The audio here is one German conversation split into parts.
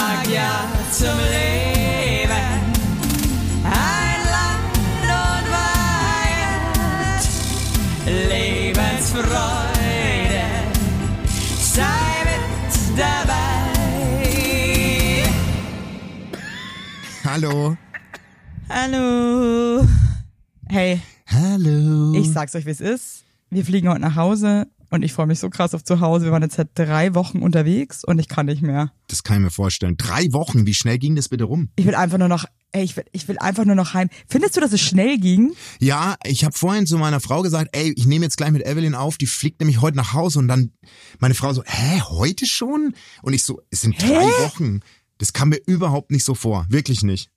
sag ja zum Leben. Ein Land und Weihend, Lebensfreude, sei mit dabei. Hallo. Hallo. Hey, Hallo. ich sag's euch, wie es ist. Wir fliegen heute nach Hause und ich freue mich so krass auf zu Hause. Wir waren jetzt seit drei Wochen unterwegs und ich kann nicht mehr. das kann ich mir vorstellen. Drei Wochen, wie schnell ging das bitte rum? Ich will einfach nur noch, ey, ich will, ich will einfach nur noch heim. Findest du, dass es schnell ging? Ja, ich habe vorhin zu meiner Frau gesagt, ey, ich nehme jetzt gleich mit Evelyn auf, die fliegt nämlich heute nach Hause und dann meine Frau so, hä, heute schon? Und ich so, es sind drei Wochen. Das kam mir überhaupt nicht so vor, wirklich nicht.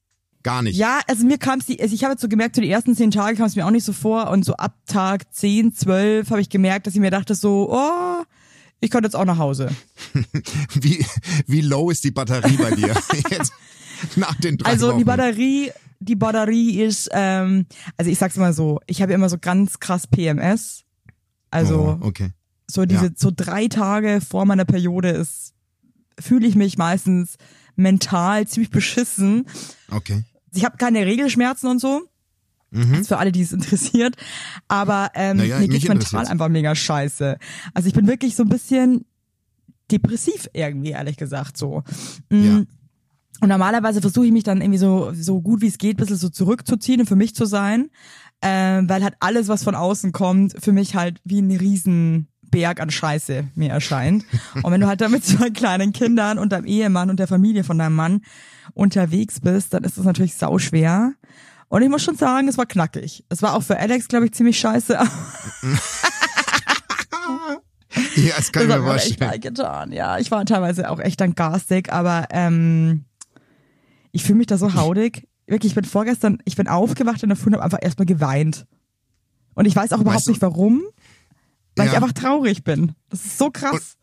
Gar nicht. Ja, also mir kam es, also ich habe jetzt so gemerkt, so die ersten zehn Tage kam es mir auch nicht so vor und so ab Tag zehn, zwölf habe ich gemerkt, dass ich mir dachte so, oh, ich könnte jetzt auch nach Hause. Wie, wie low ist die Batterie bei dir? Jetzt, nach den drei Also Wochen. die Batterie, die Batterie ist, ähm, also ich sag's mal so, ich habe immer so ganz krass PMS. Also Oh, okay. so diese ja. so drei Tage vor meiner Periode ist, fühle ich mich meistens mental ziemlich beschissen. Okay. Ich habe keine Regelschmerzen und so. Ist für alle, die es interessiert. Aber ähm, Naja, mir geht's mental einfach mega scheiße. Also ich bin wirklich so ein bisschen depressiv irgendwie, ehrlich gesagt, so. Mm. Ja. Und normalerweise versuche ich mich dann irgendwie so, so gut wie es geht, ein bisschen so zurückzuziehen und für mich zu sein. Ähm, weil halt alles, was von außen kommt, für mich halt wie ein Riesenberg an Scheiße mir erscheint. Und wenn du halt da mit zwei kleinen Kindern und deinem Ehemann und der Familie von deinem Mann unterwegs bist, dann ist das natürlich sauschwer. Und ich muss schon sagen, es war knackig. Es war auch für Alex, glaube ich, ziemlich scheiße. Ja, das kann ich Das mir mir echt vorstellen. leid getan. Ja, ich war teilweise auch echt dann garstig, aber ähm, ich fühle mich da so haudig. Wirklich, ich bin vorgestern, ich bin aufgewacht in der Früh und habe einfach erstmal geweint. Und ich weiß auch überhaupt Weißt du- nicht warum, weil ich Ja. einfach traurig bin. Das ist so krass.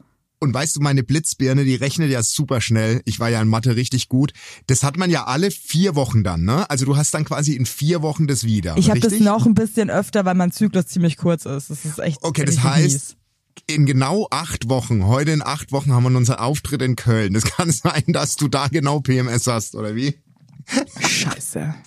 Und weißt du, meine Blitzbirne, die rechnet ja super schnell. Ich war ja in Mathe richtig gut. Das hat man ja alle vier Wochen dann, ne? Also du hast dann quasi in vier Wochen das wieder. ich habe das noch ein bisschen öfter, weil mein Zyklus ziemlich kurz ist. Das ist echt. Okay, das heißt, mies. in genau acht Wochen, heute in acht Wochen haben wir unseren Auftritt in Köln. Das kann sein, dass du da genau PMS hast, oder wie? Scheiße.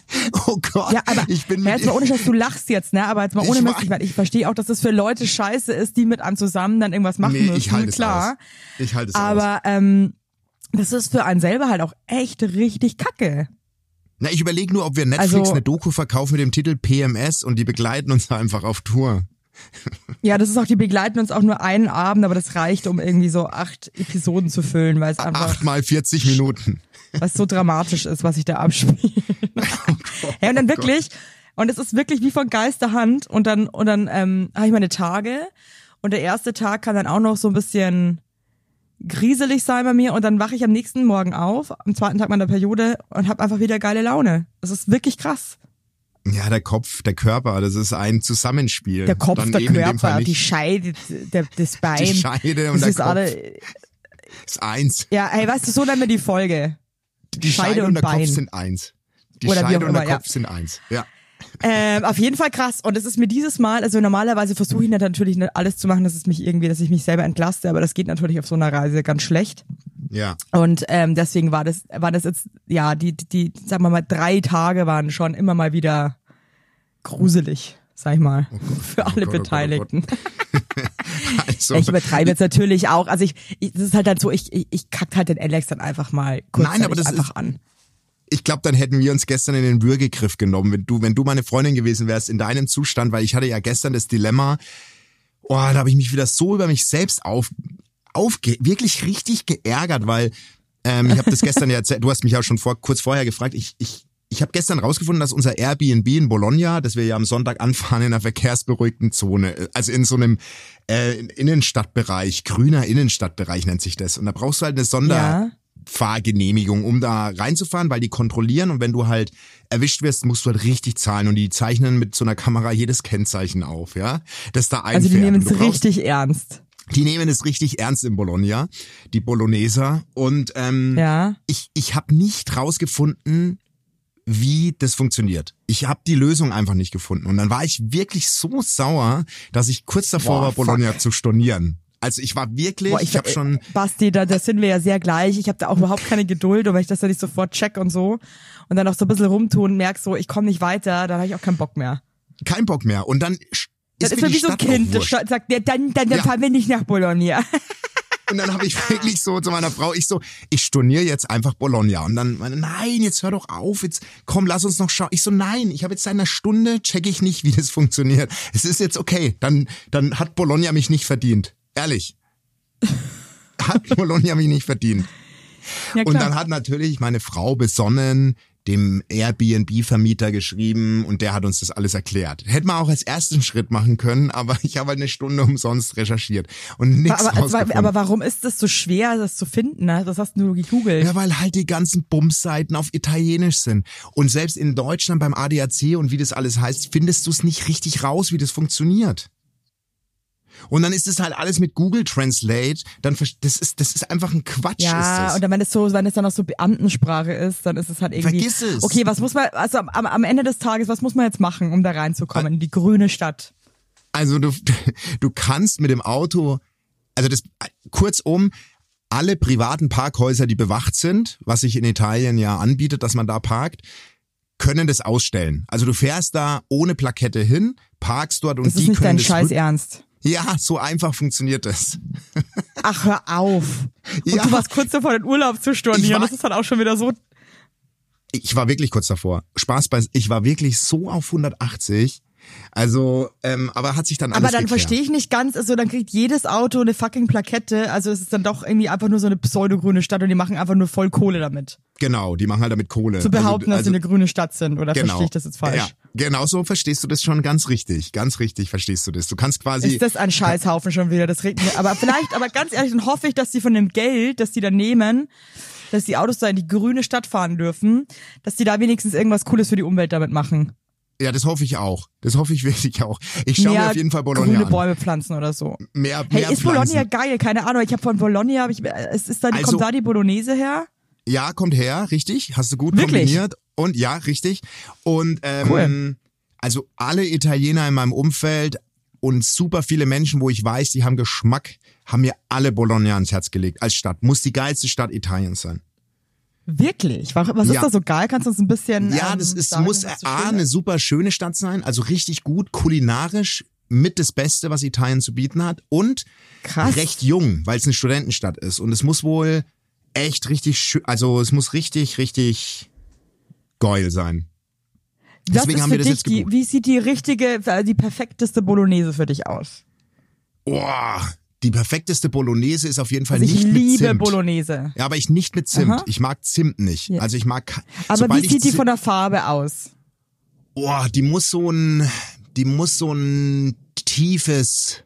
Oh Gott, Ja, aber ich bin ja, jetzt mal ohne Scheiß, du lachst jetzt, ne? Aber jetzt mal Ich ohne Mist, ich, ich verstehe auch, dass das für Leute scheiße ist, die mit einem zusammen dann irgendwas machen Nee, müssen. ich halte es klar. aus. Ich halte es aus. Aber ähm, das ist für einen selber halt auch echt richtig kacke. Na, ich überlege nur, ob wir Netflix Also- eine Doku verkaufen mit dem Titel PMS und die begleiten uns einfach auf Tour. Ja, das ist auch, die begleiten uns auch nur einen Abend, aber das reicht, um irgendwie so acht Episoden zu füllen, weil es einfach, Acht mal 40 Minuten. was so dramatisch ist, was sich da abspielt. ja, und dann wirklich, und es ist wirklich wie von Geisterhand und dann, und dann ähm, habe ich meine Tage und der erste Tag kann dann auch noch so ein bisschen grieselig sein bei mir und dann wache ich am nächsten Morgen auf, am zweiten Tag meiner Periode und habe einfach wieder geile Laune. Das ist wirklich krass. Ja, der Kopf, der Körper, das ist ein Zusammenspiel. Der Kopf, Dann der Körper, die Scheide, der, das Bein. Die Scheide und das der ist Kopf alle, ist eins. Ja, hey, weißt du, so nennen wir die Folge. Die Scheide Scheide, und und der Bein. Kopf sind eins. Die Oder Scheide und der immer, ja. Kopf sind eins. Ja. Ähm, auf jeden Fall krass. Und es ist mir dieses Mal, also normalerweise versuche ich natürlich nicht alles zu machen, dass es mich irgendwie, dass ich mich selber entlaste, aber das geht natürlich auf so einer Reise ganz schlecht. Ja. Und ähm, deswegen war das, war das jetzt, ja, die, die, sagen wir mal, drei Tage waren schon immer mal wieder gruselig, sag ich mal, für alle Gott, oh Gott, oh Gott. Beteiligten. Also, Ich übertreibe jetzt natürlich auch. Also ich, ich das ist halt dann so, ich, ich, ich kack halt den Alex dann einfach mal kurz Nein, aber das einfach ist- an. Ich glaube, dann hätten wir uns gestern in den Würgegriff genommen, wenn du, wenn du meine Freundin gewesen wärst in deinem Zustand, weil ich hatte ja gestern das Dilemma, oh, da habe ich mich wieder so über mich selbst auf, aufge, wirklich richtig geärgert, weil ähm, ich habe das gestern ja erzählt, du hast mich ja schon vor, kurz vorher gefragt, ich, ich, ich habe gestern rausgefunden, dass unser Airbnb in Bologna, das wir ja am Sonntag anfahren in einer verkehrsberuhigten Zone, also in so einem äh, Innenstadtbereich, grüner Innenstadtbereich nennt sich das. Und da brauchst du halt eine Sonder, Ja. Fahrgenehmigung, um da reinzufahren, weil die kontrollieren und wenn du halt erwischt wirst, musst du halt richtig zahlen und die zeichnen mit so einer Kamera jedes Kennzeichen auf, ja, das da einfährt. Also die nehmen es richtig ernst. Die nehmen es richtig ernst in Bologna, die Bologneser und ähm, Ja. ich ich habe nicht rausgefunden, wie das funktioniert. Ich habe die Lösung einfach nicht gefunden und dann war ich wirklich so sauer, dass ich kurz davor Boah, war, Bologna fuck. zu stornieren. Also ich war wirklich, Boah, ich, ich habe schon. Basti, da, da sind wir ja sehr gleich. Ich habe da auch überhaupt keine Geduld, und wenn ich das dann nicht sofort check und so und dann auch so ein bisschen rumtun und merk so, ich komme nicht weiter, dann habe ich auch keinen Bock mehr. Kein Bock mehr. Und dann ist, Das ist mir wie so ein Kind, das sagt, ja, dann, dann, dann Ja. fahren wir nicht nach Bologna. Und dann habe ich wirklich so zu meiner Frau, ich so, ich storniere jetzt einfach Bologna. Und dann meine, nein, jetzt hör doch auf, jetzt komm, lass uns noch schauen. Ich so, nein, ich habe jetzt seit einer Stunde, check ich nicht, wie das funktioniert. Es ist jetzt okay, dann, dann hat Bologna mich nicht verdient. Ehrlich. Hat Bologna mich nicht verdient. Ja, Und dann hat natürlich meine Frau besonnen dem Airbnb-Vermieter geschrieben und der hat uns das alles erklärt. Hätten wir auch als ersten Schritt machen können, aber ich habe halt eine Stunde umsonst recherchiert und nichts aber, aber, aber warum ist das so schwer, das zu finden? Ne? Das hast du gegoogelt. Ja, weil halt die ganzen Bumsseiten auf Italienisch sind. Und selbst in Deutschland beim ADAC und wie das alles heißt, findest du es nicht richtig raus, wie das funktioniert. Und dann ist es halt alles mit Google Translate, dann das ist das ist einfach ein Quatsch ist Ja, und dann, wenn es so, wenn es dann auch so Beamtensprache ist, dann ist es halt irgendwie. Vergiss es. Okay, was muss man, also am, am Ende des Tages, was muss man jetzt machen, um da reinzukommen in die grüne Stadt? Also du du kannst mit dem Auto also das kurzum alle privaten Parkhäuser, die bewacht sind, was sich in Italien ja anbietet, dass man da parkt, können das ausstellen. Also du fährst da ohne Plakette hin, parkst dort und Das die ist nicht können dein Scheiß Ernst. Ja, so einfach funktioniert das. Ach, hör auf. Und Ja. du warst kurz davor, den Urlaub zu stornieren. war- Das ist dann auch schon wieder so. Ich war wirklich kurz davor. Spaß bei, ich war wirklich so auf 180. Also, ähm, aber hat sich dann alles Aber dann verstehe ich nicht ganz, also dann kriegt jedes Auto eine fucking Plakette. Also es ist dann doch irgendwie einfach nur so eine pseudogrüne Stadt und die machen einfach nur voll Kohle damit. Genau, die machen halt damit Kohle. Zu behaupten, dass also, sie eine grüne Stadt sind. Oder genau. verstehe ich das jetzt falsch? Ja, genau so verstehst du das schon ganz richtig. Ganz richtig verstehst du das. Du kannst quasi. Ist das ein Scheißhaufen schon wieder? Das regt mir. Aber vielleicht, aber ganz ehrlich, dann hoffe ich, dass die von dem Geld, das die da nehmen, dass die Autos da in die grüne Stadt fahren dürfen, dass die da wenigstens irgendwas Cooles für die Umwelt damit machen. ja, das hoffe ich auch. Das hoffe ich wirklich auch. Ich schaue mir Mehr auf jeden Fall Bologna grüne an. Bäume pflanzen oder so. Mehr, Hey, mehr ist Bologna Pflanzen. geil? Keine Ahnung. Ich habe von Bologna, hab ich, es ist da, Also- kommt da die Bolognese her? Ja, kommt her, richtig. Hast du gut Wirklich? kombiniert. Und ja, richtig. Und ähm, Cool. also alle Italiener in meinem Umfeld und super viele Menschen, wo ich weiß, die haben Geschmack, haben mir alle Bologna ans Herz gelegt als Stadt. Muss die geilste Stadt Italiens sein. Wirklich? Was ist Ja. da so geil? Kannst du uns ein bisschen Ja, ähm, das ist, sagen, muss A, eine super schöne Stadt sein, also richtig gut, kulinarisch mit das Beste, was Italien zu bieten hat und Krass. recht jung, weil es eine Studentenstadt ist und es muss wohl echt richtig schön, also es muss richtig, richtig geil sein. Was deswegen ist haben für wir das dich jetzt die, gebucht. Wie sieht die richtige, äh, die perfekteste Bolognese für dich aus? Boah, die perfekteste Bolognese ist auf jeden Fall Also ich nicht mit liebe Zimt. Bolognese. Ja, aber ich nicht mit Zimt. Aha. Ich mag Zimt nicht. Ja. Also ich mag Aber wie ich sieht die von der Farbe aus? Boah, die muss so ein, die muss so ein tiefes,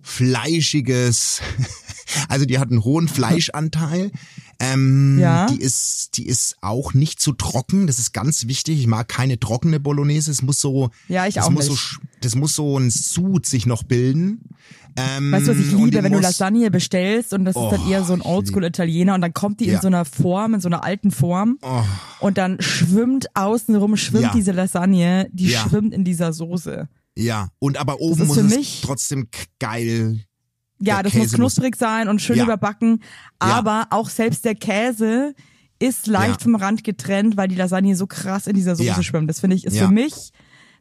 fleischiges, also die hat einen hohen Fleischanteil. Ähm, Ja. Die ist, die ist auch nicht zu trocken. Das ist ganz wichtig. Ich mag keine trockene Bolognese. Es muss so, Ja, ich auch muss nicht. so, das muss so ein Sud sich noch bilden. Ähm, Weißt du, was ich liebe, wenn du Lasagne bestellst und das ist dann Oh, eher so ein Oldschool-Italiener und dann kommt die in Ja. so einer Form, in so einer alten Form Oh, und dann schwimmt außenrum, schwimmt Ja. diese Lasagne, die Ja. schwimmt in dieser Soße. ja, und aber oben muss es mich- trotzdem geil. Ja, das muss Käse muss- knusprig sein und schön Ja. überbacken, aber auch selbst der Käse ist leicht Ja. vom Rand getrennt, weil die Lasagne so krass in dieser Soße Ja. schwimmt. Das finde ich, ist Ja. für mich,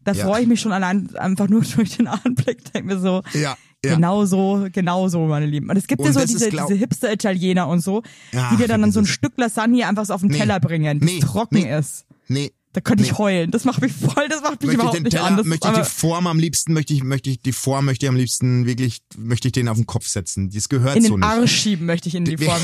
da Ja. freue ich mich schon allein einfach nur durch den Anblick, denke mir so, Ja, ja. Genau so, genau so, meine Lieben. Und es gibt ja Und so das diese, glaub- diese Hipster-Italiener und so, Ja, die dir dann, dann so ein. Stück Lasagne einfach so auf den Nee. Teller bringen, das Nee. trocken Nee. ist. Nee, Da könnte ich heulen. Das macht mich voll, das macht mich möchte überhaupt den nicht Teller, an. Das möchte ich die Form am liebsten, möchte ich, möchte ich die Form, möchte ich am liebsten wirklich, möchte ich den auf den Kopf setzen. Das gehört in so den nicht. Arsch schieben möchte ich in die Form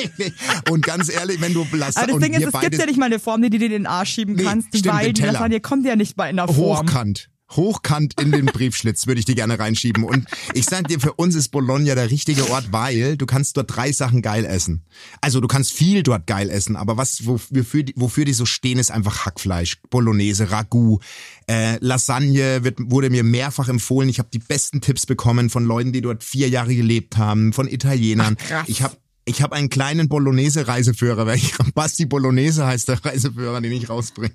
und ganz ehrlich, wenn du Lasagne Aber das und Ding ist, es gibt ja nicht mal eine Form, die du dir in den Arsch schieben Nee, kannst, stimmt, weil den die. Lasagne kommt ja nicht mal in der Form. hochkant, hochkant in den Briefschlitz würde ich die gerne reinschieben. Und ich sag dir, für uns ist Bologna der richtige Ort, weil du kannst dort drei Sachen geil essen. Also du kannst viel dort geil essen, aber was wofür die, wofür die so stehen, ist einfach Hackfleisch, Bolognese, Ragout, äh, Lasagne wird, wurde mir mehrfach empfohlen. Ich habe die besten Tipps bekommen von Leuten, die dort vier Jahre gelebt haben, von Italienern. Ach. Ich habe ich habe einen kleinen Bolognese-Reiseführer, weil ich Basti Bolognese heißt der Reiseführer, den ich rausbringe.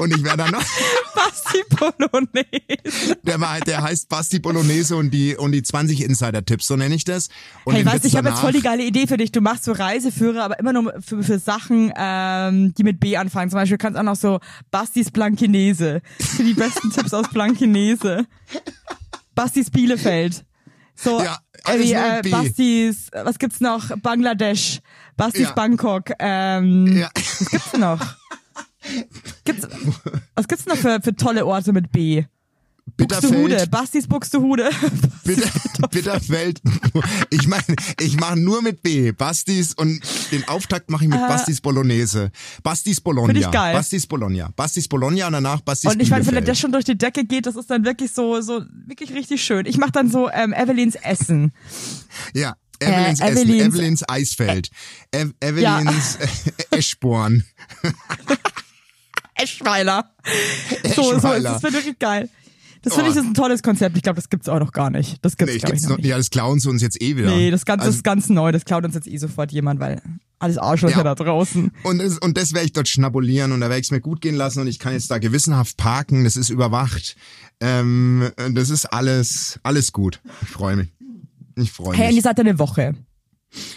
Und ich wäre dann noch, Basti Bolognese. der, war, der heißt Basti Bolognese und die, und die 20 Insider-Tipps, so nenne ich das. Und Hey, den weißt du, wird's ich habe jetzt voll die geile Idee für dich. Du machst so Reiseführer, aber immer nur für, für Sachen, ähm, die mit B anfangen. Zum Beispiel kannst du auch noch so Bastis Blankenese. Für die besten Tipps aus Blankenese. Bastis Bielefeld. So, Ja, wie, äh. Bastis, was gibt's noch? Bangladesch. Bastis Ja. Bangkok. Ähm, Ja. Was gibt's denn noch? Gibt's, was gibt's noch für, für tolle Orte mit B? Buxtehude. Bastis Buxtehude. Bitter, Bitterfeld. Ich meine, ich mache nur mit B. Bastis und den Auftakt mache ich mit Bastis Bolognese. Bastis Bologna. Äh. Find ich geil. Bastis Bologna. Bastis Bologna und danach Bastis Und ich meine, wenn das schon durch die Decke geht, das ist dann wirklich so, so wirklich richtig schön. Ich mache dann so ähm, Evelyns Essen. Ja. Evelyns Äh, Essen, Evelyns- Eisfeld, Ev Evelyns äh, Eschborn. Eschweiler. So, so, Eschweiler. das wird wirklich geil. Das finde Oh. ich das ist ein tolles Konzept. Ich glaube, das gibt's auch noch gar nicht. Das gibt's, Nee, glaub ich, gibt's noch noch, nicht. ja, das klauen sie uns jetzt eh wieder. Nee, das Ganze Also- ist ganz neu. Das klaut uns jetzt eh sofort jemand, weil alles Arschlöcher Ja. da draußen. Und das, und das werde ich dort schnabulieren und da werde ich es mir gut gehen lassen und ich kann jetzt da gewissenhaft parken, das ist überwacht. Ähm, das ist alles, alles gut. Ich freue mich. Ich freue Hey, und mich. ihr seid eine Woche.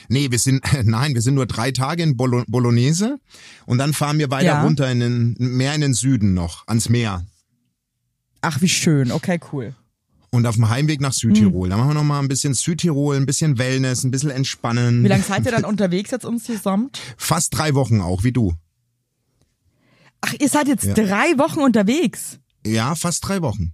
Nee, wir sind, nein, wir sind nur drei Tage in Bolo Bolognese und dann fahren wir weiter Ja. runter in den, mehr in den Süden noch, ans Meer. Ach, wie schön. Okay, cool. Und auf dem Heimweg nach Südtirol. Hm. Da machen wir noch mal ein bisschen Südtirol, ein bisschen Wellness, ein bisschen entspannen. Wie lange seid ihr dann unterwegs jetzt insgesamt? Fast drei Wochen auch, wie du. Ach, ihr seid jetzt Ja. drei Wochen unterwegs. Ja, fast drei Wochen.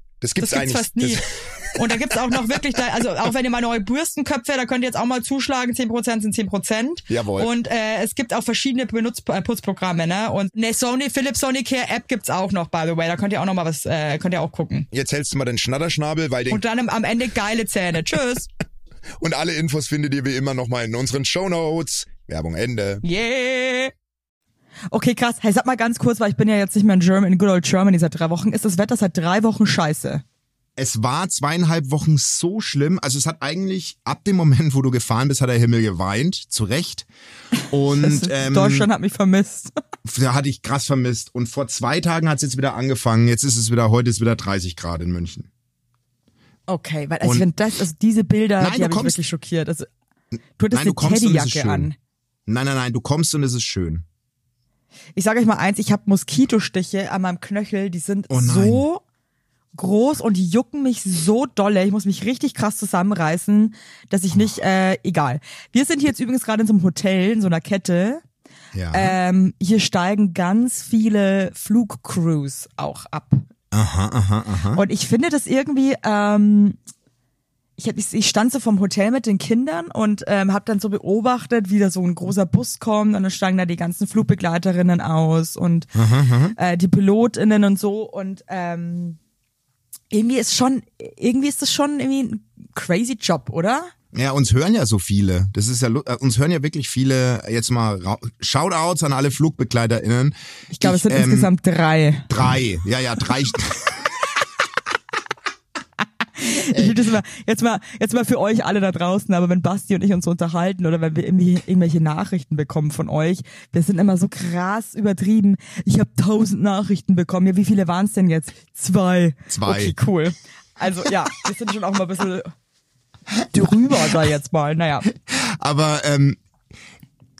Das gibt's Das gibt's fast nie. Und da gibt's auch noch wirklich, da- also auch wenn ihr mal neue Bürstenköpfe, da könnt ihr jetzt auch mal zuschlagen, 10% sind 10%. Jawohl. Und äh, es gibt auch verschiedene Benutz äh, Putzprogramme, ne? Und eine Sony, Philips Sonicare App gibt's auch noch, by the way. Da könnt ihr auch noch mal was, äh, könnt ihr auch gucken. jetzt hältst du mal den Schnatterschnabel, weil den Und dann am- am Ende geile Zähne. Tschüss. Und alle Infos findet ihr wie immer nochmal in unseren Shownotes. Werbung Ende. Yeah. Okay, krass. Hey, sag mal ganz kurz, weil ich bin ja jetzt nicht mehr in Germany, in good old Germany seit drei Wochen. Ist das Wetter seit drei Wochen scheiße? Es war zweieinhalb Wochen so schlimm. Also es hat eigentlich ab dem Moment, wo du gefahren bist, hat der Himmel geweint. Zu Recht. Und ähm, Deutschland hat mich vermisst. da hatte ich krass vermisst. Und vor zwei Tagen hat es jetzt wieder angefangen. Jetzt ist es wieder, heute ist wieder 30 Grad in München. Okay, weil also Und- wenn das, also diese Bilder, Nein, die du habe ich kommst- wirklich schockiert. Also du hattest Nein, du eine es Teddyjacke an. Nein, nein, nein, du kommst und es ist schön. Ich sage euch mal eins, ich habe Moskitostiche an meinem Knöchel, die sind Oh so groß und die jucken mich so dolle. Ich muss mich richtig krass zusammenreißen, dass ich nicht, äh, egal. Wir sind hier jetzt übrigens gerade in so einem Hotel, in so einer Kette. Ja. Ähm, hier steigen ganz viele Flugcrews auch ab. aha, aha, aha. Und ich finde das irgendwie, ähm, ich, hab, ich, ich stand so vom Hotel mit den Kindern und ähm, habe dann so beobachtet, wie da so ein großer Bus kommt und dann steigen da die ganzen Flugbegleiterinnen aus und äh, die PilotInnen und so und ähm, irgendwie ist schon, irgendwie ist das schon irgendwie ein crazy Job, oder? Ja, uns hören ja so viele. Das ist ja, äh, uns hören ja wirklich viele, jetzt mal Shoutouts an alle FlugbegleiterInnen. Ich glaube, es sind ähm, insgesamt drei. Drei. Ja, ja, drei. Ich will das mal, jetzt mal, jetzt mal für euch alle da draußen, aber wenn Basti und ich uns so unterhalten oder wenn wir irgendwie irgendwelche Nachrichten bekommen von euch, wir sind immer so krass übertrieben. Ich habe tausend Nachrichten bekommen. Ja, wie viele waren es denn jetzt? Zwei. Zwei. Okay, cool. Also ja, wir sind schon auch mal ein bisschen drüber da jetzt mal. Naja. Aber ähm,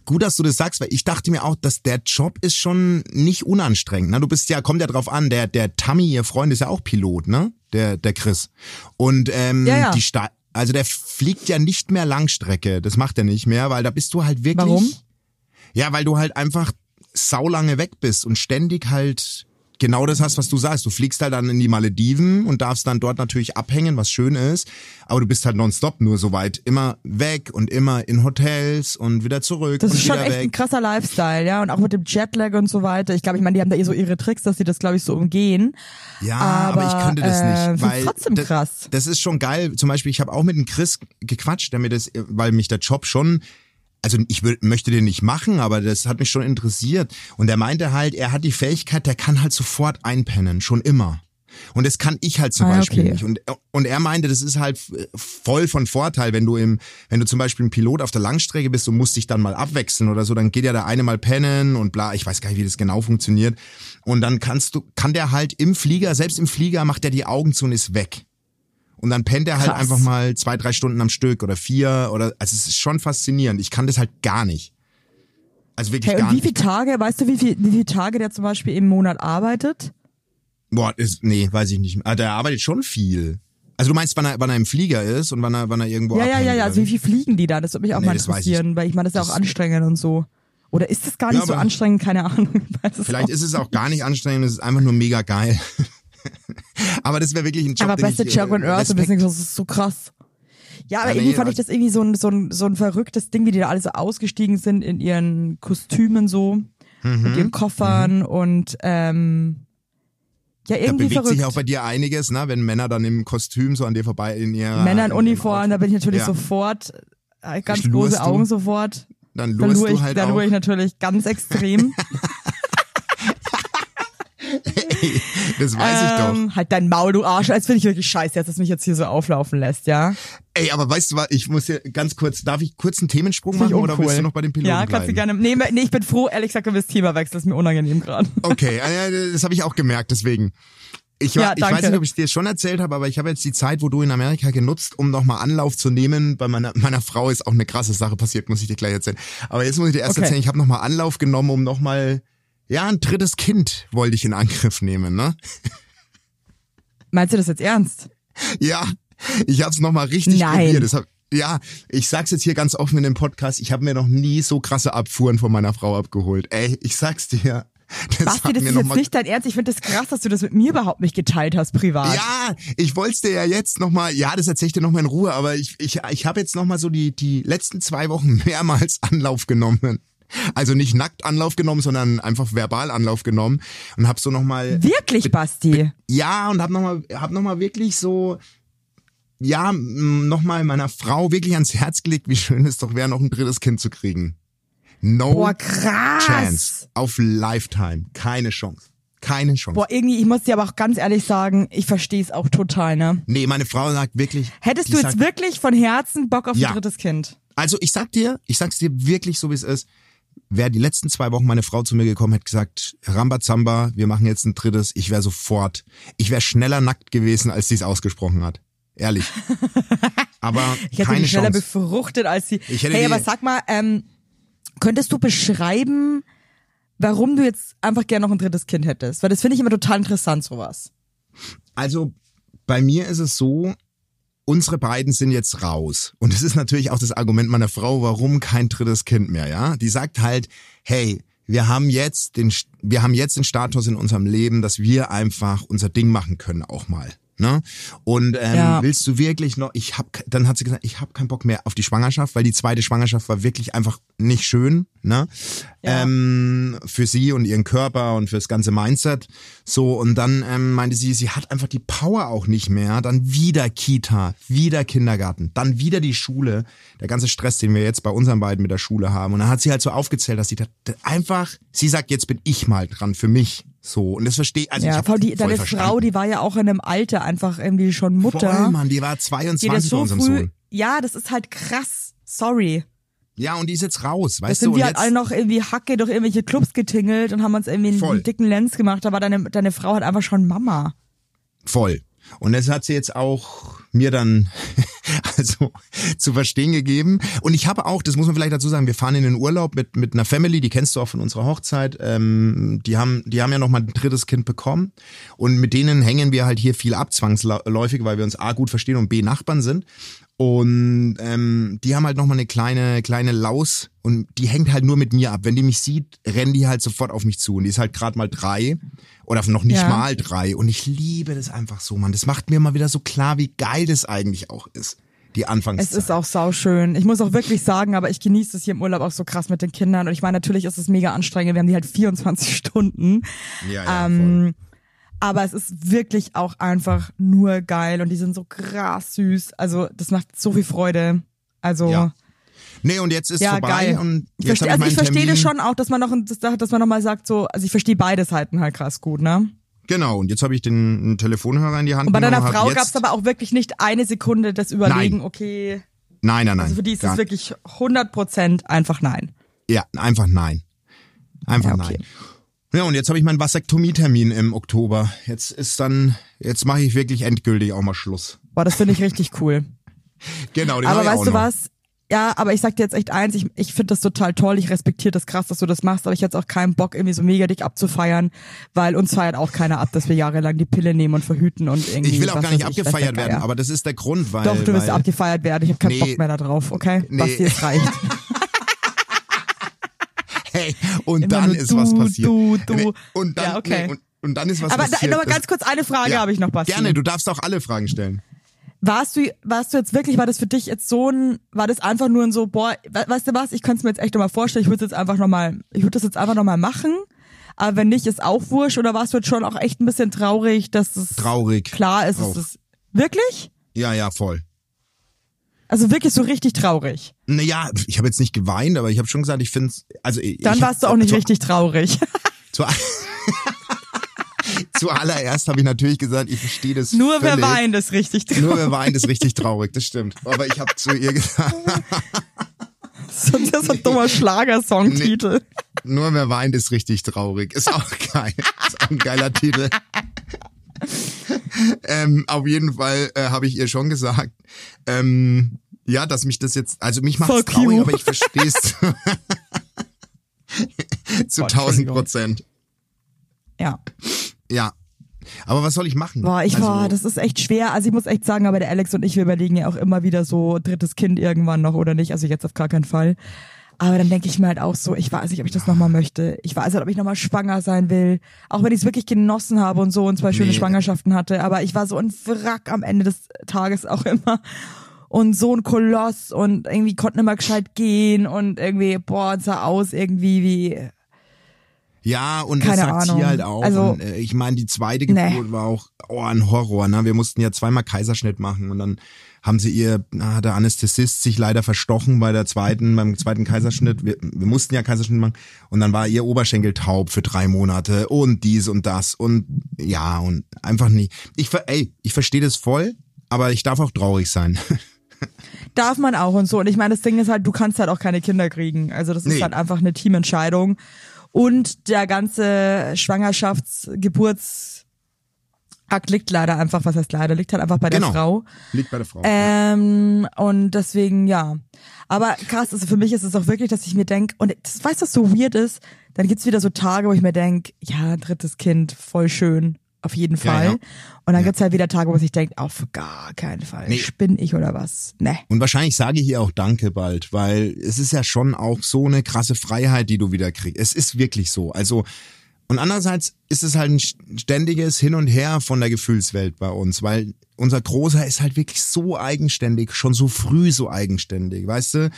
gut, dass du das sagst, weil ich dachte mir auch, dass der Job ist schon nicht unanstrengend. Ne? Du bist ja, kommt ja drauf an, der, der Tammy, ihr Freund, ist ja auch Pilot, ne? Der, der Chris. Und ähm, Ja, ja. die Sta also der fliegt ja nicht mehr Langstrecke. Das macht er nicht mehr, weil da bist du halt wirklich. Warum? Ja, weil du halt einfach saulange weg bist und ständig halt genau das hast, was du sagst. Du fliegst halt dann in die Malediven und darfst dann dort natürlich abhängen, was schön ist. Aber du bist halt nonstop nur so weit. Immer weg und immer in Hotels und wieder zurück Das und ist schon echt weg. ein krasser Lifestyle, ja. Und auch mit dem Jetlag und so weiter. Ich glaube, ich meine, die haben da eh so ihre Tricks, dass sie das, glaube ich, so umgehen. Ja, aber, ich könnte das äh, nicht, find's weil trotzdem das, krass. das ist schon geil. Zum Beispiel, ich habe auch mit dem Chris gequatscht, der mir das, weil mich der Job schon, also ich möchte den nicht machen, aber das hat mich schon interessiert. Und er meinte halt, er hat die Fähigkeit, der kann halt sofort einpennen, schon immer. Und das kann ich halt zum Ah, Beispiel okay. nicht. Und, und er meinte, das ist halt voll von Vorteil, wenn du im, wenn du zum Beispiel ein Pilot auf der Langstrecke bist und musst dich dann mal abwechseln oder so, dann geht ja der eine mal pennen und bla, ich weiß gar nicht, wie das genau funktioniert. Und dann kannst du, kann der halt im Flieger, selbst im Flieger macht er die Augen zu und ist weg. Und dann pennt er halt Krass. einfach mal zwei, drei Stunden am Stück oder vier oder, also es ist schon faszinierend. Ich kann das halt gar nicht. Also wirklich Hey, gar und wie nicht. viele Tage, weißt du, wie, viel, wie viele Tage der zum Beispiel im Monat arbeitet? Boah, ist, nee, weiß ich nicht. Ah, der arbeitet schon viel. Also du meinst, wann er, wann er im Flieger ist und wann er, wann er irgendwo ja, ja, ja, ja. oder Also wie wie? viel fliegen die da? Das würde mich auch Nee, mal weiß ich. interessieren, weil ich meine, das ist ja auch Das- anstrengend und so. Oder ist das gar Ja, nicht so aber- anstrengend? Keine Ahnung. Vielleicht ist es auch gar nicht anstrengend, es ist einfach nur mega geil. aber das wäre wirklich ein Job, Aber beste ich, äh, Job on Earth, Respekt- das ist so krass. Ja, aber Ja, irgendwie nee, fand ich das irgendwie so ein, so, ein, so ein verrücktes Ding, wie die da alle so ausgestiegen sind in ihren Kostümen so, Mhm. mit ihren Koffern und ähm, ja, Da irgendwie bewegt verrückt. sich auch bei dir einiges, ne? wenn Männer dann im Kostüm so an dir vorbei in ihr Männer in ihrem Uniform, da bin ich natürlich Ja. sofort, äh, ganz große du? Augen sofort. Dann Da lurst lure du ich, halt da auch. lure ich natürlich ganz extrem. das weiß ich doch. ähm, halt dein Maul, du Arsch. Als finde ich wirklich scheiße, dass es mich jetzt hier so auflaufen lässt, ja? Ey, aber weißt du was, ich muss hier ganz kurz, darf ich kurz einen Themensprung machen oder willst du noch bei dem Piloten Ja, kannst du bleiben? gerne. Nee, nee, ich bin froh, ehrlich gesagt, du willst Thema wechseln, das ist mir unangenehm gerade. Okay, ah, das habe ich auch gemerkt, deswegen. Ich, Ja, ich weiß nicht, ob ich dir schon erzählt habe, aber ich habe jetzt die Zeit, wo du in Amerika genutzt, um nochmal Anlauf zu nehmen. Bei meiner, meiner Frau ist auch eine krasse Sache passiert, muss ich dir gleich erzählen. Aber jetzt muss ich dir erst Okay. erzählen, ich habe nochmal Anlauf genommen, um nochmal, ja, ein drittes Kind wollte ich in Angriff nehmen, ne? Meinst du das jetzt ernst? Ja, ich habe es nochmal richtig Nein. probiert. Das hab, ja, ich sag's jetzt hier ganz offen in dem Podcast, ich habe mir noch nie so krasse Abfuhren von meiner Frau abgeholt. Ey, ich sag's dir. Das Basti, das ist jetzt nicht dein Ernst. Ich finde das krass, dass du das mit mir überhaupt nicht geteilt hast, privat. Ja, ich wollte dir ja jetzt nochmal, ja, das erzähl ich dir nochmal in Ruhe, aber ich, ich, ich habe jetzt nochmal so die, die letzten zwei Wochen mehrmals Anlauf genommen. Also nicht nackt Anlauf genommen, sondern einfach verbal Anlauf genommen und hab so nochmal, Wirklich, Basti? ja, und hab nochmal, hab noch mal wirklich so, ja, nochmal meiner Frau wirklich ans Herz gelegt, wie schön es doch wäre, noch ein drittes Kind zu kriegen. No Boah, krass. chance. Auf Lifetime. Keine Chance. Keine Chance. Boah, irgendwie, ich muss dir aber auch ganz ehrlich sagen, ich verstehe es auch total, ne? Nee, meine Frau sagt wirklich. Hättest du jetzt sagt, wirklich von Herzen Bock auf Ja. ein drittes Kind? Also ich sag dir, ich sag's dir wirklich so wie es ist. Wäre die letzten zwei Wochen meine Frau zu mir gekommen, hätte gesagt, Rambazamba, wir machen jetzt ein drittes, ich wäre sofort, ich wäre schneller nackt gewesen, als sie es ausgesprochen hat. Ehrlich. Aber Ich hätte keine die schneller Chance. befruchtet als sie. Hey, aber sag mal, ähm, könntest du beschreiben, warum du jetzt einfach gerne noch ein drittes Kind hättest? Weil das finde ich immer total interessant, sowas. Also bei mir ist es so, unsere beiden sind jetzt raus. Und das ist natürlich auch das Argument meiner Frau, warum kein drittes Kind mehr, ja? Die sagt halt, hey, wir haben jetzt den, wir haben jetzt den Status in unserem Leben, dass wir einfach unser Ding machen können auch mal. Ne? Und ähm, Ja. willst du wirklich noch? Ich hab, ke- dann hat sie gesagt, ich habe keinen Bock mehr auf die Schwangerschaft, weil die zweite Schwangerschaft war wirklich einfach nicht schön, ne? Ja. Ähm, für sie und ihren Körper und fürs ganze Mindset. So und dann ähm, meinte sie, sie hat einfach die Power auch nicht mehr. Dann wieder Kita, wieder Kindergarten, dann wieder die Schule. Der ganze Stress, den wir jetzt bei unseren beiden mit der Schule haben. Und dann hat sie halt so aufgezählt, dass sie da einfach, sie sagt, jetzt bin ich mal dran für mich. So, und das verstehe also ja, ich hab die, deine. Frau, die war ja auch in einem Alter einfach irgendwie schon Mutter. Voll, Mann, die war die 22 das bei so unserem früh, Sohn. ja, das ist halt krass. Sorry. Ja, und die ist jetzt raus, Das weißt sind du? Wir halt alle noch irgendwie Hacke durch irgendwelche Clubs getingelt und haben uns irgendwie einen, Voll. einen dicken Lenz gemacht, aber deine, deine Frau hat einfach schon Mama. voll. Und das hat sie jetzt auch mir dann also zu verstehen gegeben. Und ich habe auch, das muss man vielleicht dazu sagen, wir fahren in den Urlaub mit mit einer Family, die kennst du auch von unserer Hochzeit. Ähm, die haben die haben ja noch mal ein drittes Kind bekommen und mit denen hängen wir halt hier viel ab zwangsläufig, weil wir uns a gut verstehen und b Nachbarn sind. Und ähm, die haben halt noch mal eine kleine kleine Laus und die hängt halt nur mit mir ab. Wenn die mich sieht, rennen die halt sofort auf mich zu. Und die ist halt gerade mal drei oder noch nicht Ja. mal drei. Und ich liebe das einfach so, Mann. Das macht mir mal wieder so klar, wie geil das eigentlich auch ist. Die Es Anfangszeit. ist auch sauschön. Ich muss auch wirklich sagen, aber ich genieße es hier im Urlaub auch so krass mit den Kindern. Und ich meine, natürlich ist es mega anstrengend. Wir haben die halt 24 Stunden. ja, ja, voll. Aber es ist wirklich auch einfach nur geil und die sind so krass süß. Also das macht so viel Freude. Also Ja. Nee, und jetzt ist ja, vorbei geil. und ich jetzt verstehe, hab also ich verstehe das schon auch, dass man noch, dass, man noch mal sagt so, also ich verstehe beide Seiten halt krass gut, ne? Genau, und jetzt habe ich den Telefonhörer in die Hand Und bei deiner Frau gab es aber auch wirklich nicht eine Sekunde das Überlegen, Nein. okay, Nein, nein, nein. also für die ist es wirklich 100 Prozent einfach nein. Ja, einfach nein. Einfach Ja, okay. nein. Ja, und jetzt habe ich meinen Vasektomie-Termin im Oktober. Jetzt ist dann, jetzt mache ich wirklich endgültig auch mal Schluss. Boah, das finde ich richtig cool. Genau, den aber weißt du noch. was? Ja, aber ich sag dir jetzt echt eins, ich, ich finde das total toll, ich respektiere das krass, dass du das machst, aber ich hätte auch keinen Bock, irgendwie so mega dich abzufeiern, weil uns feiert auch keiner ab, dass wir jahrelang die Pille nehmen und verhüten und irgendwie. Ich will auch gar nicht abgefeiert werden, aber das ist der Grund, weil. Doch, du wirst abgefeiert werden, ich habe keinen Nee. Bock mehr da drauf, okay? Nee. Basti, es reicht. Hey, und Immer dann ist du, was passiert. du, du. Und dann, Ja, okay. nee, und, und dann ist was aber passiert. Das- ganz kurz eine Frage ja, habe ich noch, Basti. Gerne, du darfst auch alle Fragen stellen. Warst du, warst du jetzt wirklich, war das für dich jetzt so ein, war das einfach nur ein so, boah, we- weißt du was, ich könnte es mir jetzt echt nochmal vorstellen, ich würde jetzt einfach nochmal, ich würde das jetzt einfach nochmal machen, aber wenn nicht, ist auch wurscht, oder warst du jetzt schon auch echt ein bisschen traurig, dass es Traurig. klar ist, dass es, wirklich? Ja, ja, voll. Also wirklich so richtig traurig. Naja, ich habe jetzt nicht geweint, aber ich habe schon gesagt, ich finde also ich, Dann warst du auch nicht richtig traurig. Zu, zuallererst habe ich natürlich gesagt, ich verstehe das Nur wer völlig. weint, ist richtig traurig. Nur wer weint, ist richtig traurig, das stimmt. Aber ich habe zu ihr gesagt, So, das ist ein dummer Schlagersongtitel. nur wer weint, ist richtig traurig. Ist auch geil. Ist auch ein geiler Titel. ähm, auf jeden Fall äh, habe ich ihr schon gesagt, ähm, ja, dass mich das jetzt, also mich macht Fuck traurig, you. aber ich verstehe es zu Boah, 1000 Entschuldigung. Prozent. Ja. Ja. Aber was soll ich machen? Boah, ich also, war, das ist echt schwer. Also ich muss echt sagen, aber der Alex und ich, wir überlegen ja auch immer wieder so drittes Kind irgendwann noch oder nicht. Also jetzt auf gar keinen Fall. Aber dann denke ich mir halt auch so, ich weiß nicht, ob ich das nochmal möchte. Ich weiß halt, ob ich nochmal schwanger sein will. Auch wenn ich es wirklich genossen habe und so und zwei schöne Nee. Schwangerschaften hatte. Aber ich war so ein Wrack am Ende des Tages auch immer. Und so ein Koloss und irgendwie konnten immer gescheit gehen und irgendwie, boah, sah aus irgendwie wie, Ja, und Keine das sagt Ahnung. sie halt auch. Also- und, äh, ich meine, die zweite Nee. Geburt war auch oh, ein Horror. Ne? Wir mussten ja zweimal Kaiserschnitt machen und dann haben sie ihr, na, der Anästhesist sich leider verstochen bei der zweiten, beim zweiten Kaiserschnitt. Wir, wir mussten ja Kaiserschnitt machen und dann war ihr Oberschenkel taub für drei Monate und dies und das und ja und einfach nicht. Ich ver- ey, ich verstehe das voll, aber ich darf auch traurig sein. Darf man auch und so. Und ich meine, das Ding ist halt, du kannst halt auch keine Kinder kriegen. Also das ist Nee. halt einfach eine Teamentscheidung. Und der ganze Schwangerschafts-, Geburtsakt liegt leider einfach, was heißt leider, liegt halt einfach bei Genau. der Frau. Liegt bei der Frau. Ähm, und deswegen, ja. Aber krass, also für mich ist es auch wirklich, dass ich mir denk und das weißt du, was so weird ist? Dann gibt's wieder so Tage, wo ich mir denk, ja, drittes Kind, voll schön, auf jeden Ja, Fall. ja. Und dann Ja. gibt's halt wieder Tage, wo ich denk, auf gar keinen Fall. Nee. Spinn ich oder was? Ne. Und wahrscheinlich sage ich ihr auch Danke bald, weil es ist ja schon auch so eine krasse Freiheit, die du wieder kriegst. Es ist wirklich so. Also, und andererseits ist es halt ein ständiges Hin und Her von der Gefühlswelt bei uns, weil unser Großer ist halt wirklich so eigenständig, schon so früh so eigenständig, weißt du?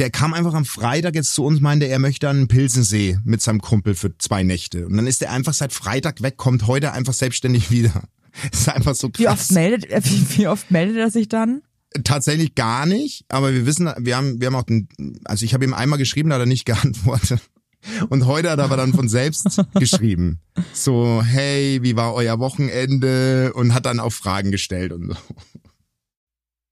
Der kam einfach am Freitag jetzt zu uns, meinte, er möchte an Pilsensee mit seinem Kumpel für zwei Nächte. Und dann ist er einfach seit Freitag weg, kommt heute einfach selbstständig wieder. ist einfach so krass. Wie oft meldet, äh, wie, wie oft meldet er sich dann? Tatsächlich gar nicht, aber wir wissen, wir haben, wir haben auch den, also ich habe ihm einmal geschrieben, da hat er nicht geantwortet. Und heute hat er aber dann von selbst geschrieben. So, hey, wie war euer Wochenende? Und hat dann auch Fragen gestellt und so.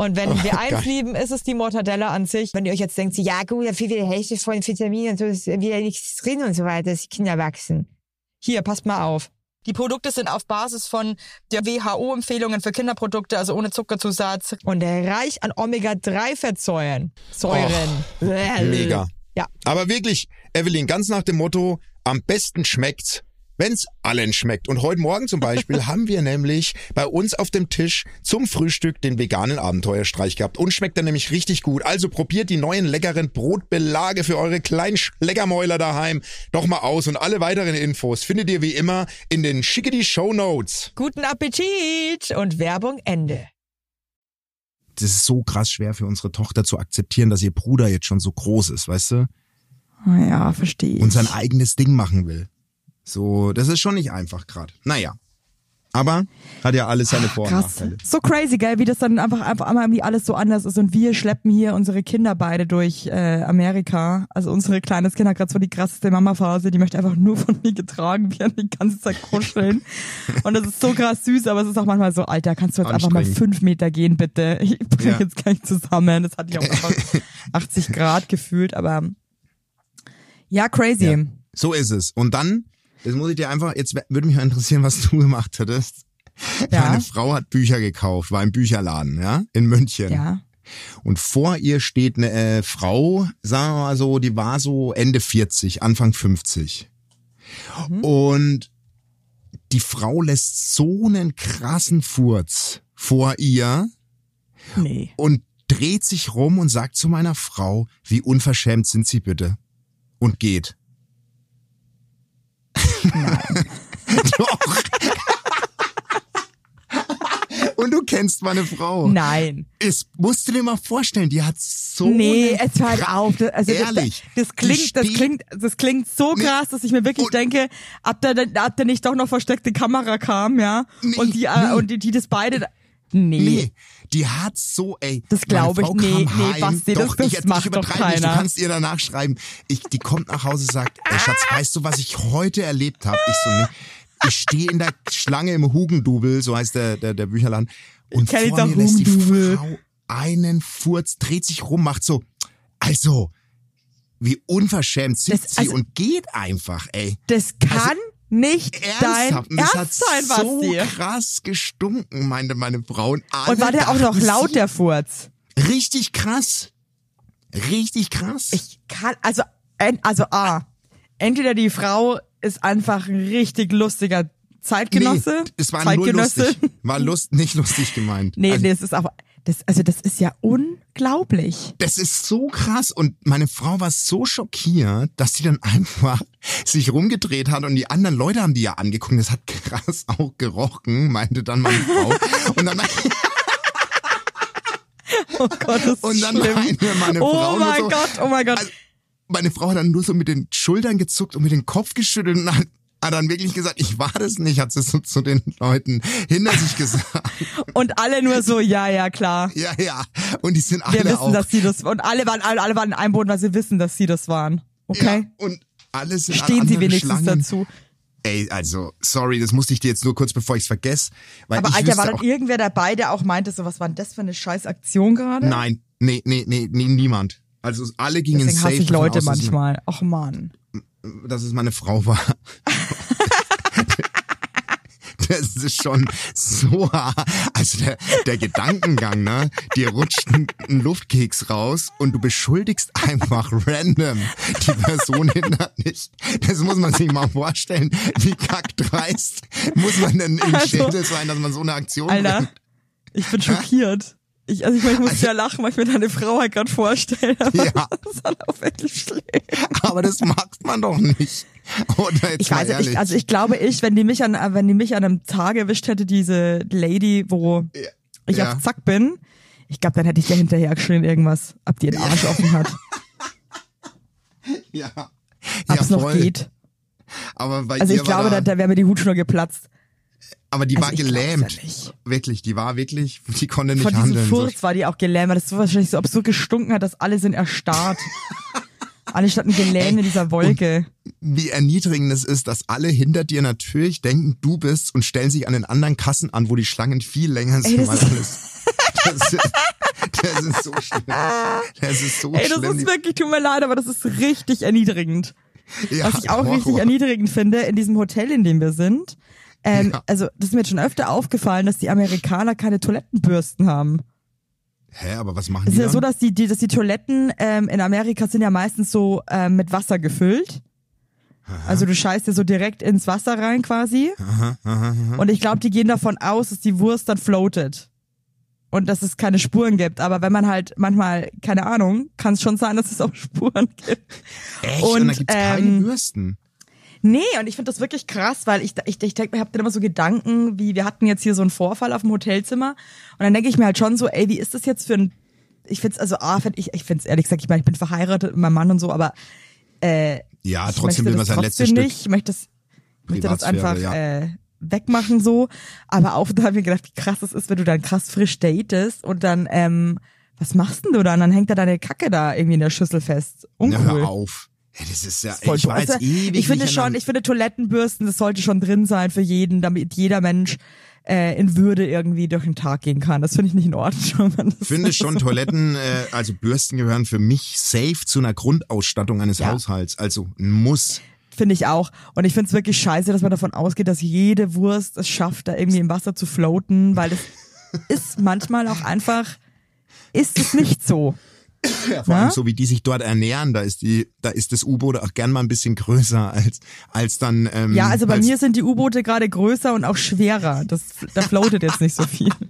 Und wenn oh, wir eins lieben, ist es die Mortadella an sich. Wenn ihr euch jetzt denkt, ja gut, da fehlt die Hälfte von Vitaminen und so, ist wieder nichts drin und so weiter, dass die Kinder wachsen. Hier, passt mal auf. Die Produkte sind auf Basis von der WHO-Empfehlungen für Kinderprodukte, also ohne Zuckerzusatz und reich an Omega-3-Fettsäuren. Säuren. Oh, mega. Ja. Aber wirklich, Evelyn, ganz nach dem Motto, am besten schmeckt's, wenn es allen schmeckt. Und heute Morgen zum Beispiel haben wir nämlich bei uns auf dem Tisch zum Frühstück den veganen Abenteuerstreich gehabt. Und schmeckt dann nämlich richtig gut. Also probiert die neuen leckeren Brotbelage für eure kleinen Schleckermäuler daheim doch mal aus. Und alle weiteren Infos findet ihr wie immer in den Schickety Show Notes. Guten Appetit und Werbung Ende. Das ist so krass schwer für unsere Tochter zu akzeptieren, dass ihr Bruder jetzt schon so groß ist, weißt du? Ja, verstehe ich. Und sein eigenes Ding machen will. So, das ist schon nicht einfach gerade. Naja. Aber hat ja alles seine Vor- und Nachteile. So crazy, gell, wie das dann einfach, einfach einmal irgendwie alles so anders ist. Und wir schleppen hier unsere Kinder beide durch äh, Amerika. Also unsere kleines Kind hat gerade so die krasseste Mama-Phase. Die möchte einfach nur von mir getragen werden, die ganze Zeit kuscheln. und das ist so krass süß, aber es ist auch manchmal so, Alter, kannst du jetzt einfach mal fünf Meter gehen, bitte? Ich bringe ja. jetzt gleich zusammen. Das hatte ich auch einfach 80 Grad gefühlt, aber ja, crazy. Ja, so ist es. Und dann das muss ich dir einfach, jetzt würde mich mal interessieren, was du gemacht hättest. Ja. Meine Frau hat Bücher gekauft, war im Bücherladen, ja, in München. Ja. Und vor ihr steht eine äh, Frau, sagen wir mal so, die war so Ende 40, Anfang 50. Mhm. Und die Frau lässt so einen krassen Furz vor ihr. Nee. Und dreht sich rum und sagt zu meiner Frau, wie unverschämt sind Sie bitte? Und geht. Nein. Doch. Und du kennst meine Frau. Nein. Es musst du dir mal vorstellen, die hat so. Nee, es hört auf. Also ehrlich. Das, das klingt, das klingt, das klingt so krass, dass ich mir wirklich denke, ab der, ab der nicht doch noch versteckte Kamera kam, ja. Nee, und die, äh, nee. und die, die das beide, Nee. nee. Die hat so, ey. Das glaube ich. Nee, nee, Basti, doch, das, das ich, macht ich doch keiner. Nicht. Du kannst ihr danach schreiben. Ich, die kommt nach Hause sagt, ey Schatz, weißt du, was ich heute erlebt habe? Ich so, nee. Ich stehe in der Schlange im Hugendubel, so heißt der, der, der Bücherladen. Und vor mir lässt die Frau einen Furz, dreht sich rum, macht so, also, wie unverschämt sind das, sie also, und geht einfach, ey. Das kann also, nicht Ernsthaft? dein Ernst hat sein, so Basti. krass gestunken, meinte meine Frau. Und, und war der auch noch laut, der Furz? Richtig krass. Richtig krass. Ich kann, also, also A, entweder die Frau ist einfach ein richtig lustiger Zeitgenosse. Nee, es war nur lustig. War lust, nicht lustig gemeint. Nee, also, nee, es ist aber, das, also das ist ja unglaublich. Das ist so krass und meine Frau war so schockiert, dass sie dann einfach sich rumgedreht hat und die anderen Leute haben die ja angeguckt. Das hat krass auch gerochen, meinte dann meine Frau. und dann Oh Gott, das ist Und dann schlimm. meine oh Frau Oh mein so, Gott, oh mein Gott. Also, meine Frau hat dann nur so mit den Schultern gezuckt und mit dem Kopf geschüttelt und hat hat dann wirklich gesagt, ich war das nicht, hat sie so zu den Leuten hinter sich gesagt. Und alle nur so, ja, ja, klar. Ja, ja. Und die sind alle Wir wissen, auch. dass sie das, und alle waren, alle, alle waren in einem Boden, weil sie wissen, dass sie das waren. Okay? Ja, und alle sind Stehen sie wenigstens Schlangen. dazu. Ey, also, sorry, das musste ich dir jetzt nur kurz, bevor ich es vergesse. Weil Aber ich Alter, war dann irgendwer dabei, der auch meinte, so, was war denn das für eine scheiß Aktion gerade? Nein, nee, nee, nee, nee, niemand. Also alle gingen Deswegen safe hasse ich Leute aus, manchmal. Ach man. Dass es meine Frau war. das ist schon so, also der, der Gedankengang, ne? Dir rutscht ein, ein Luftkeks raus und du beschuldigst einfach random die Person hinter dich. Das muss man sich mal vorstellen. Wie kackdreist muss man denn im also, Schädel sein, dass man so eine Aktion Alter, bringt? ich bin schockiert. Ich, also ich, meine, ich muss also, ja lachen, weil ich mir deine Frau halt gerade vorstelle. Aber ja. Das ist halt auch wirklich schlimm. Aber das macht man doch nicht. Ich weiß nicht, ehrlich. also ich glaube ich, wenn die mich an, wenn die mich an einem Tag erwischt hätte, diese Lady, wo ich Ja. auf Zack bin, ich glaube, dann hätte ich ja hinterher geschrien irgendwas, ob die den Arsch offen hat, ja. ob ja, es noch geht. Aber bei Also ich glaube, war da, da wäre mir die Hutschnur geplatzt. aber die also war gelähmt. ja. Wirklich, die war wirklich, die konnte nicht Von diesem handeln. So Furz war die auch gelähmt. Das ist so wahrscheinlich so absurd gestunken hat, dass alle sind erstarrt. alle standen gelähmt in dieser Wolke. wie erniedrigend es ist, dass alle hinter dir natürlich denken, du bist und stellen sich an den anderen Kassen an, wo die Schlangen viel länger sind. Ey, das alles, das, ist, das ist so schlimm. Das ist so Ey, das schlimm. ist wirklich, tut mir leid, aber das ist richtig erniedrigend. ja, Was ich auch Horror. richtig erniedrigend finde, in diesem Hotel, in dem wir sind, ähm, Ja. also das ist mir jetzt schon öfter aufgefallen, dass die Amerikaner keine Toilettenbürsten haben. Hä, aber was machen Es die ist ja dann? so, dass die, die, dass die Toiletten ähm, in Amerika sind ja meistens so ähm, mit Wasser gefüllt. Also du scheißt dir so direkt ins Wasser rein quasi. Und ich glaube, die gehen davon aus, dass die Wurst dann floatet. Und dass es keine Spuren gibt. Aber wenn man halt manchmal, keine Ahnung, kann es schon sein, dass es auch Spuren gibt. Echt? Und, und, da gibt's keine ähm, Bürsten. Nee, und ich finde das wirklich krass, weil ich, ich, ich denke, ich habe dann immer so Gedanken, wie wir hatten jetzt hier so einen Vorfall auf dem Hotelzimmer und dann denke ich mir halt schon so, ey, wie ist das jetzt für ein, ich find's also, ah, find ich, ich find's ehrlich gesagt, ich meine, ich bin verheiratet mit meinem Mann und so, aber äh, Ja, trotzdem will man sein letztes Stück. nicht, ich möchte das, ich möchte das einfach ja. äh, wegmachen so, aber auch da habe ich mir gedacht, wie krass das ist, wenn du dann krass frisch datest und dann, ähm, was machst denn du dann? Dann hängt da deine Kacke da irgendwie in der Schüssel fest. Ja, Uncool. hör auf. Das ist ja, Voll ich war jetzt ewig ich finde schon, ich finde Toilettenbürsten, das sollte schon drin sein für jeden, damit jeder Mensch äh, in Würde irgendwie durch den Tag gehen kann. Das finde ich nicht in Ordnung. das finde schon, Toiletten, äh, also Bürsten gehören für mich safe zu einer Grundausstattung eines Ja. Haushalts. Also ein Muss. Finde ich auch. Und ich finde es wirklich scheiße, dass man davon ausgeht, dass jede Wurst es schafft, da irgendwie im Wasser zu floaten, weil das ist manchmal auch einfach, ist es nicht so. Ja, vor Na? allem so wie die sich dort ernähren, da ist die, da ist das U-Boot auch gern mal ein bisschen größer als als dann. Ähm, Ja, also bei als, mir sind die U-Boote gerade größer und auch schwerer. Das, da floatet jetzt nicht so viel.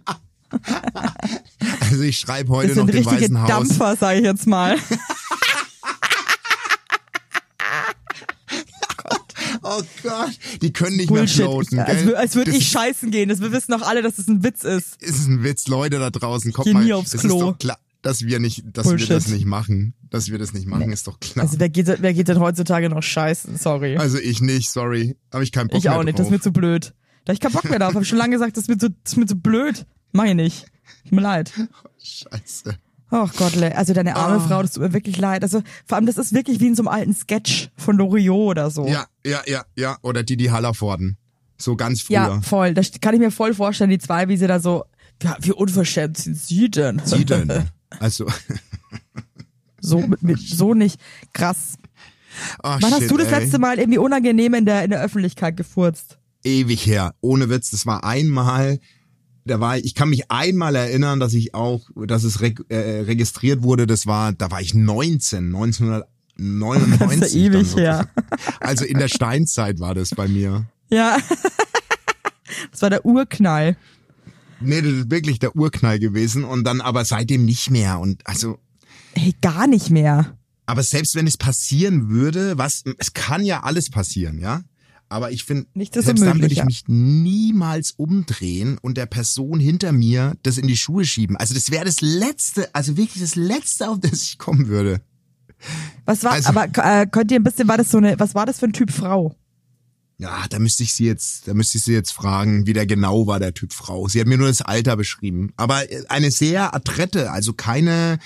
Also ich schreibe heute Das noch sind dem richtige Weißen Haus. Dampfer, sage ich jetzt mal. Oh Gott, die können nicht Bullshit. mehr floaten. als gell? wür- als würde ich scheißen gehen. Das, wir wissen doch alle, dass das ein Witz ist. ist ein Witz, Leute da draußen. Kommt mal, nie aufs Klo. ist doch klar, dass wir nicht, dass Bullshit. wir das nicht machen, dass wir das nicht machen, ist doch klar. Also wer geht, wer geht denn heutzutage noch scheißen? Sorry. Also ich nicht, sorry, habe ich keinen Bock ich auch nicht, drauf. das ist mir zu blöd. Da ich keinen Bock mehr drauf. Hab schon lange gesagt, das ist mir zu, das ist mir zu blöd. Mach ich nicht. Tut mir leid. Scheiße. Ach Gott, also deine arme Ah. Frau, das tut mir wirklich leid. Also vor allem, das ist wirklich wie in so einem alten Sketch von Loriot oder so. Ja, ja, ja, ja. Oder die, die Hallervorden. So ganz früher. Ja, voll. Das kann ich mir voll vorstellen, die zwei, wie sie da so, ja, wie unverschämt sind sie denn? Sie denn? Also, So, mit, mit, so nicht. Krass. oh Wann hast du das ey. letzte Mal irgendwie unangenehm in der, in der Öffentlichkeit gefurzt? Ewig her. Ohne Witz, das war einmal, da war ich, ich kann mich einmal erinnern, dass ich auch, dass es reg, äh, registriert wurde, das war, da war ich 19, 1999. Das ist ja ewig her. Also in der Steinzeit war das bei mir. Ja. Das war der Urknall. Nee, das ist wirklich der Urknall gewesen und dann aber seitdem nicht mehr und also Ey, gar nicht mehr. aber selbst wenn es passieren würde, was es kann ja alles passieren, ja? Aber ich finde, selbst dann würde ich mich niemals umdrehen und der Person hinter mir das in die Schuhe schieben. Also das wäre das letzte, also wirklich das letzte, auf das ich kommen würde. Was war, Also- aber äh, könnt ihr ein bisschen, war das so eine, was war das für ein Typ Frau? Ja, da müsste ich sie jetzt, da müsste ich sie jetzt fragen, wie der genau war, der Typ Frau. Sie hat mir nur das Alter beschrieben. Aber äh, eine sehr adrette, also keine,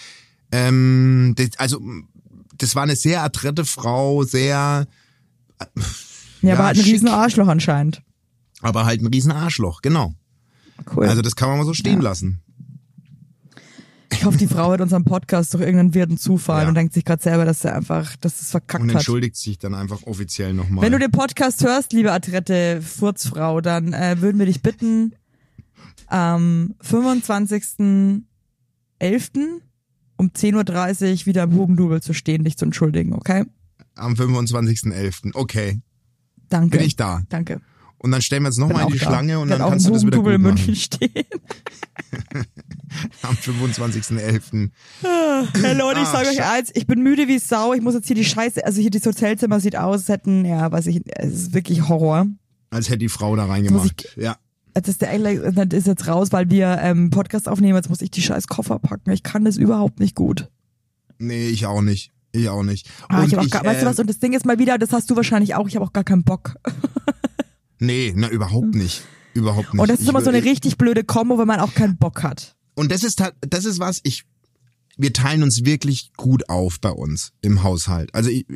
ähm, das, also das war eine sehr adrette Frau, sehr, Ja, Ja, war halt ein riesen Arschloch anscheinend. aber halt ein riesen Arschloch, genau. Cool. Also das kann man mal so stehen Ja. lassen. Ich hoffe, die Frau hat unseren Podcast durch irgendeinen wirden Zufall Ja. und denkt sich gerade selber, dass er einfach, dass es verkackt Und hat. entschuldigt sich dann einfach offiziell nochmal. Wenn du den Podcast hörst, liebe adrette Furzfrau, dann äh, würden wir dich bitten, am 25.11. um 10.30 Uhr wieder im Hugendubel zu stehen, dich zu entschuldigen, okay? Am 25.11. Okay, Danke. bin ich da. Danke. Und dann stellen wir uns nochmal in die da. Schlange und dann auch kannst du das wieder gut in machen. München stehen. am 25.11. Hey Leute, ich Ah, sage euch eins, ich bin müde wie Sau, ich muss jetzt hier die Scheiße, also hier das Hotelzimmer sieht aus, es hätten, ja, weiß ich, es ist wirklich Horror. Als hätte die Frau da reingemacht. Ja. Das ist der das ist jetzt raus, weil wir ähm, Podcast aufnehmen, jetzt muss ich die scheiß Koffer packen. Ich kann das überhaupt nicht gut. Nee, ich auch nicht. Ich auch nicht. Ah, Und ich auch gar, weißt du äh, was, und das Ding ist mal wieder, das hast du wahrscheinlich auch, ich habe auch gar keinen Bock. Nee, na, überhaupt nicht. Überhaupt nicht. Und das ist Ich immer so eine richtig blöde Kombo, wenn man auch keinen Bock hat. Und das ist halt, das ist was, ich, wir teilen uns wirklich gut auf bei uns im Haushalt. Also ich,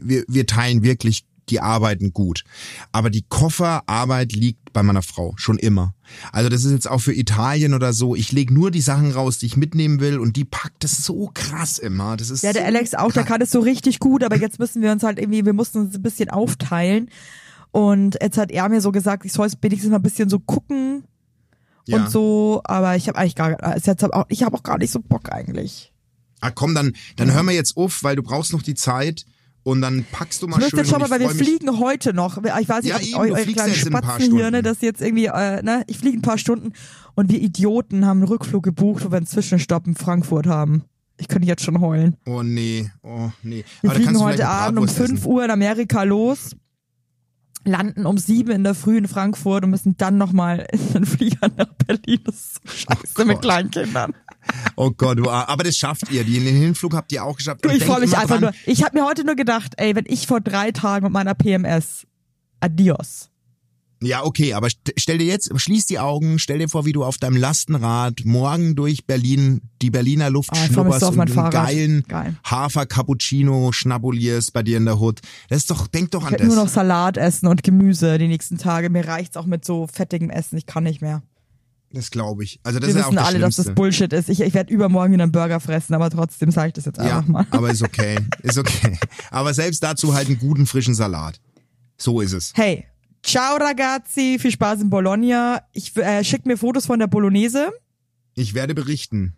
wir, wir teilen wirklich die Arbeiten gut. Aber die Kofferarbeit liegt bei meiner Frau schon immer. Also das ist jetzt auch für Italien oder so. Ich lege nur die Sachen raus, die ich mitnehmen will und die packt das so krass immer. Das ist Ja, der Alex auch, der krass. kann es so richtig gut, aber jetzt müssen wir uns halt irgendwie, wir mussten uns ein bisschen aufteilen. Und jetzt hat er mir so gesagt, ich soll es wenigstens mal ein bisschen so gucken ja. und so, aber ich habe eigentlich gar, jetzt hab auch, ich habe auch gar nicht so Bock eigentlich. Ah, komm, dann, dann hör mir jetzt auf, weil du brauchst noch die Zeit und dann packst du mal Ich schön. möchte jetzt schon mal, weil wir fliegen heute noch. Ich weiß nicht, Ja, ob eben, eu- eure kleinen jetzt in ein paar Spatzen hier, ne, Stunden. dass jetzt irgendwie, äh, ne, ich fliege ein paar Stunden und wir Idioten haben einen Rückflug gebucht, wo wir einen Zwischenstopp in Frankfurt haben. Ich könnte jetzt schon heulen. Oh nee, oh nee. Wir Aber fliegen heute Abend um Bratwurst 5 essen. Uhr in Amerika los, landen um 7 in der Früh in Frankfurt und müssen dann nochmal in den Flieger nach Berlin. Das ist so scheiße mit Gott. Kleinkindern. Oh Gott, du, aber das schafft ihr. Den Hinflug habt ihr auch geschafft. Und Ich freue mich einfach dran, nur. Ich habe mir heute nur gedacht, ey, wenn ich vor drei Tagen mit meiner PMS, adios. Ja, okay, aber st- stell dir jetzt, schließ die Augen, stell dir vor, wie du auf deinem Lastenrad morgen durch Berlin, die Berliner Luft Ah, schnupperst und einen Fahrrad. geilen Geil. Hafer-Cappuccino schnabulierst bei dir in der Hut. Das ist doch, denk doch Ich an werde nur noch das. Salat essen und Gemüse die nächsten Tage. Mir reicht's auch mit so fettigem Essen. Ich kann nicht mehr. Das glaube ich. Also das Wir ist ja auch wissen das alle, dass das Schlimmste. Bullshit ist. Ich, ich werde übermorgen wieder einen Burger fressen, aber trotzdem sage ich das jetzt Ja, einfach mal. aber ist okay, ist okay. Aber selbst dazu halt einen guten frischen Salat. So ist es. Hey, ciao ragazzi, viel Spaß in Bologna. Ich äh, schick mir Fotos von der Bolognese. Ich werde berichten.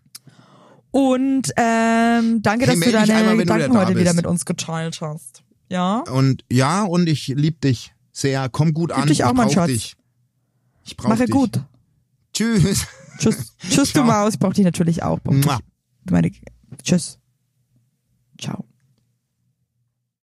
Und ähm, danke, Hey, dass du deine einmal, du Gedanken wieder da heute wieder bist. mit uns geteilt hast. Ja? Und ja, und ich lieb dich sehr. Komm gut an. dich auch, ich mein Schatz. dich. Ich brauch Mache dich. gut. Tschüss. Tschüss. Tschüss, du Ciao. Maus. Ich brauch dich natürlich auch. Brauch dich. Meine, tschüss. Ciao.